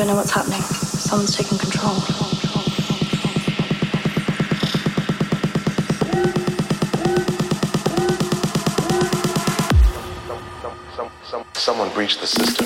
don't know what's happening. Someone's taking control. Someone breached the system.